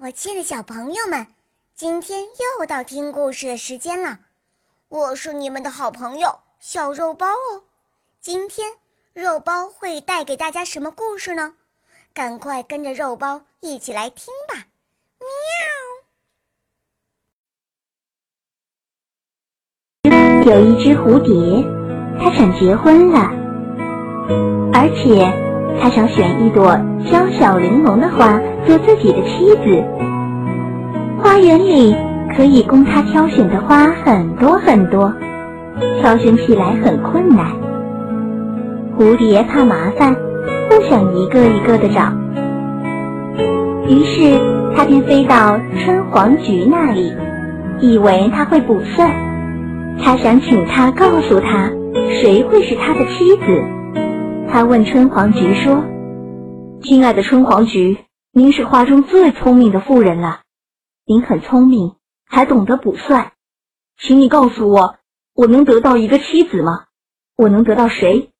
我亲爱的小朋友们，今天又到听故事的时间了。我是你们的好朋友小肉包哦。今天肉包会带给大家什么故事呢？赶快跟着肉包一起来听吧！喵。有一只蝴蝶，它想结婚了，而且。他想选一朵娇小玲珑的花做自己的妻子。花园里可以供他挑选的花很多很多，挑选起来很困难。蝴蝶怕麻烦，不想一个一个的找，于是他便飞到春黄菊那里，以为他会卜算。他想请他告诉他，谁会是他的妻子。他问春黄菊说：“亲爱的春黄菊，您是花中最聪明的妇人了。您很聪明，还懂得卜算，请你告诉我，我能得到一个妻子吗？我能得到谁？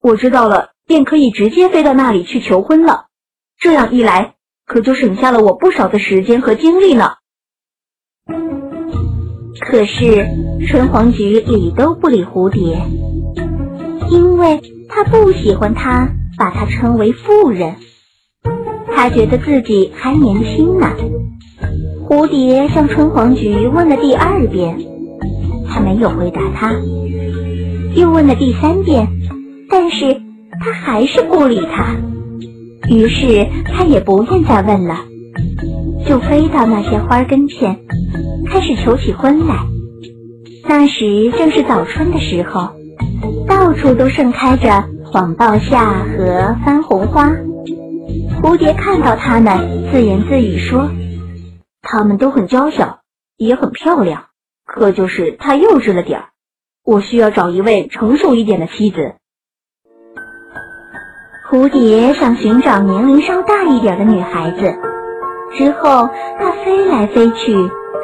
我知道了，便可以直接飞到那里去求婚了。这样一来，可就省下了我不少的时间和精力呢。”可是春黄菊理都不理蝴蝶，因为。他不喜欢他把他称为妇人，他觉得自己还年轻呢。蝴蝶向春黄菊问了第二遍，他没有回答他，又问了第三遍，但是他还是不理他。于是他也不愿再问了，就飞到那些花跟前，开始求起婚来。那时正是早春的时候。到处都盛开着黄稻夏和番红花，蝴蝶看到它们，自言自语说：“它们都很娇小，也很漂亮，可就是太幼稚了点儿。我需要找一位成熟一点的妻子。”蝴蝶想寻找年龄稍大一点的女孩子，之后它飞来飞去，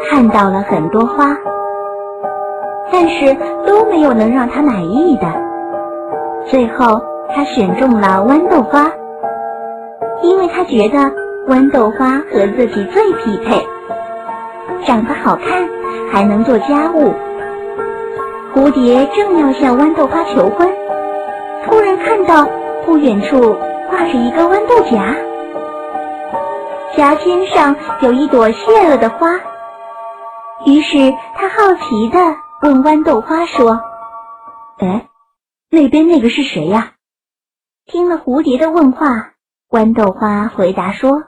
看到了很多花。但是都没有能让他满意的。最后，他选中了豌豆花，因为他觉得豌豆花和自己最匹配，长得好看，还能做家务。蝴蝶正要向豌豆花求婚，突然看到不远处挂着一个豌豆荚，荚尖上有一朵谢了的花，于是他好奇的。问豌豆花说：“哎，那边那个是谁呀？”听了蝴蝶的问话，豌豆花回答说：“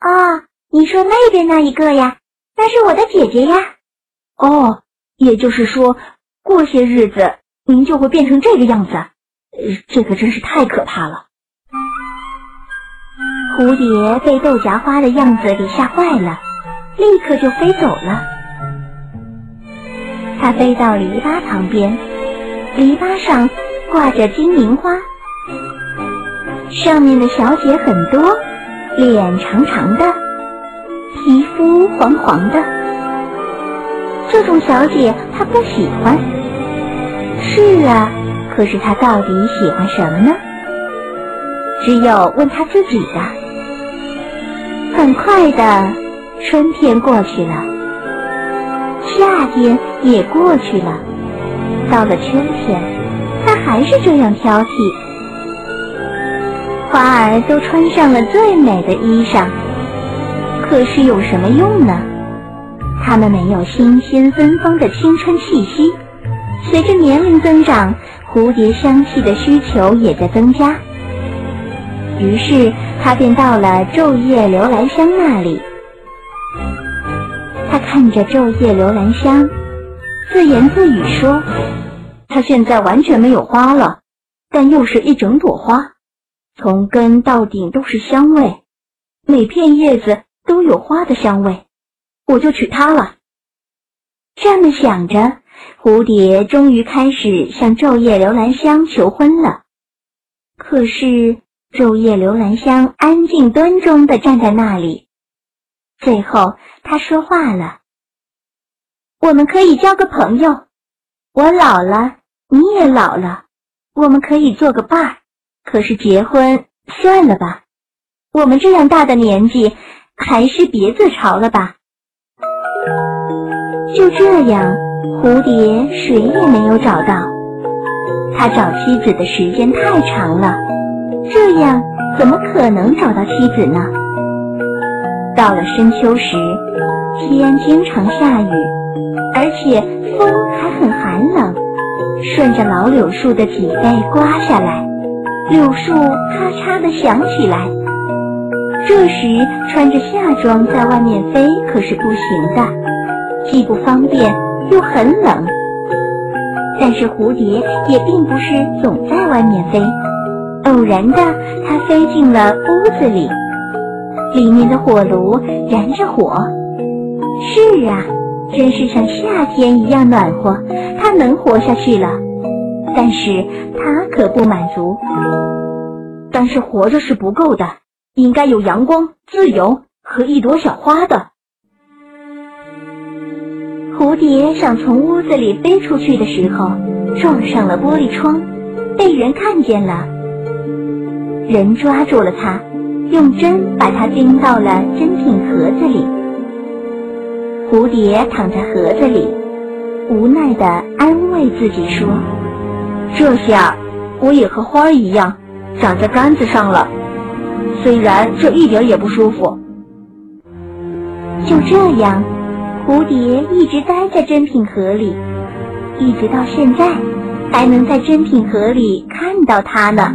啊，你说那边那一个呀？那是我的姐姐呀。哦，也就是说，过些日子您就会变成这个样子，呃这可真是太可怕了。”蝴蝶被豆荚花的样子给吓坏了，立刻就飞走了。它飞到篱笆旁边，篱笆上挂着金银花，上面的小姐很多，脸长长的，皮肤黄黄的。这种小姐他不喜欢。是啊，可是他到底喜欢什么呢？只有问他自己的。很快的，春天过去了。夏天也过去了，到了秋天，他还是这样挑剔。花儿都穿上了最美的衣裳，可是有什么用呢？它们没有新鲜芬芳的青春气息。随着年龄增长，蝴蝶香气的需求也在增加。于是，他便到了昼夜留兰香那里。他看着昼夜留兰香，自言自语说：“它现在完全没有花了，但又是一整朵花，从根到顶都是香味，每片叶子都有花的香味，我就娶她了。”这么想着，蝴蝶终于开始向昼夜留兰香求婚了。可是昼夜留兰香安静端庄地站在那里。最后，他说话了：“我们可以交个朋友。我老了，你也老了，我们可以做个伴儿。可是结婚算了吧，我们这样大的年纪，还是别自嘲了吧。就这样，蝴蝶谁也没有找到。他找妻子的时间太长了，这样怎么可能找到妻子呢？到了深秋时，天经常下雨，而且风还很寒冷，顺着老柳树的脊背刮下来，柳树咔嚓的响起来。这时穿着夏装在外面飞可是不行的，既不方便又很冷。但是蝴蝶也并不是总在外面飞，偶然的，它飞进了屋子里，里面的火炉燃着火。是啊，真是像夏天一样暖和，它能活下去了。但是它可不满足，但是活着是不够的，应该有阳光、自由和一朵小花的。蝴蝶想从屋子里飞出去的时候，撞上了玻璃窗，被人看见了。人抓住了它，用针把它钉到了珍品盒子里。蝴蝶躺在盒子里，无奈地安慰自己说：“这下我也和花一样，长在杆子上了。虽然这一点也不舒服。”就这样。蝴蝶一直待在珍品盒里，一直到现在，还能在珍品盒里看到它呢。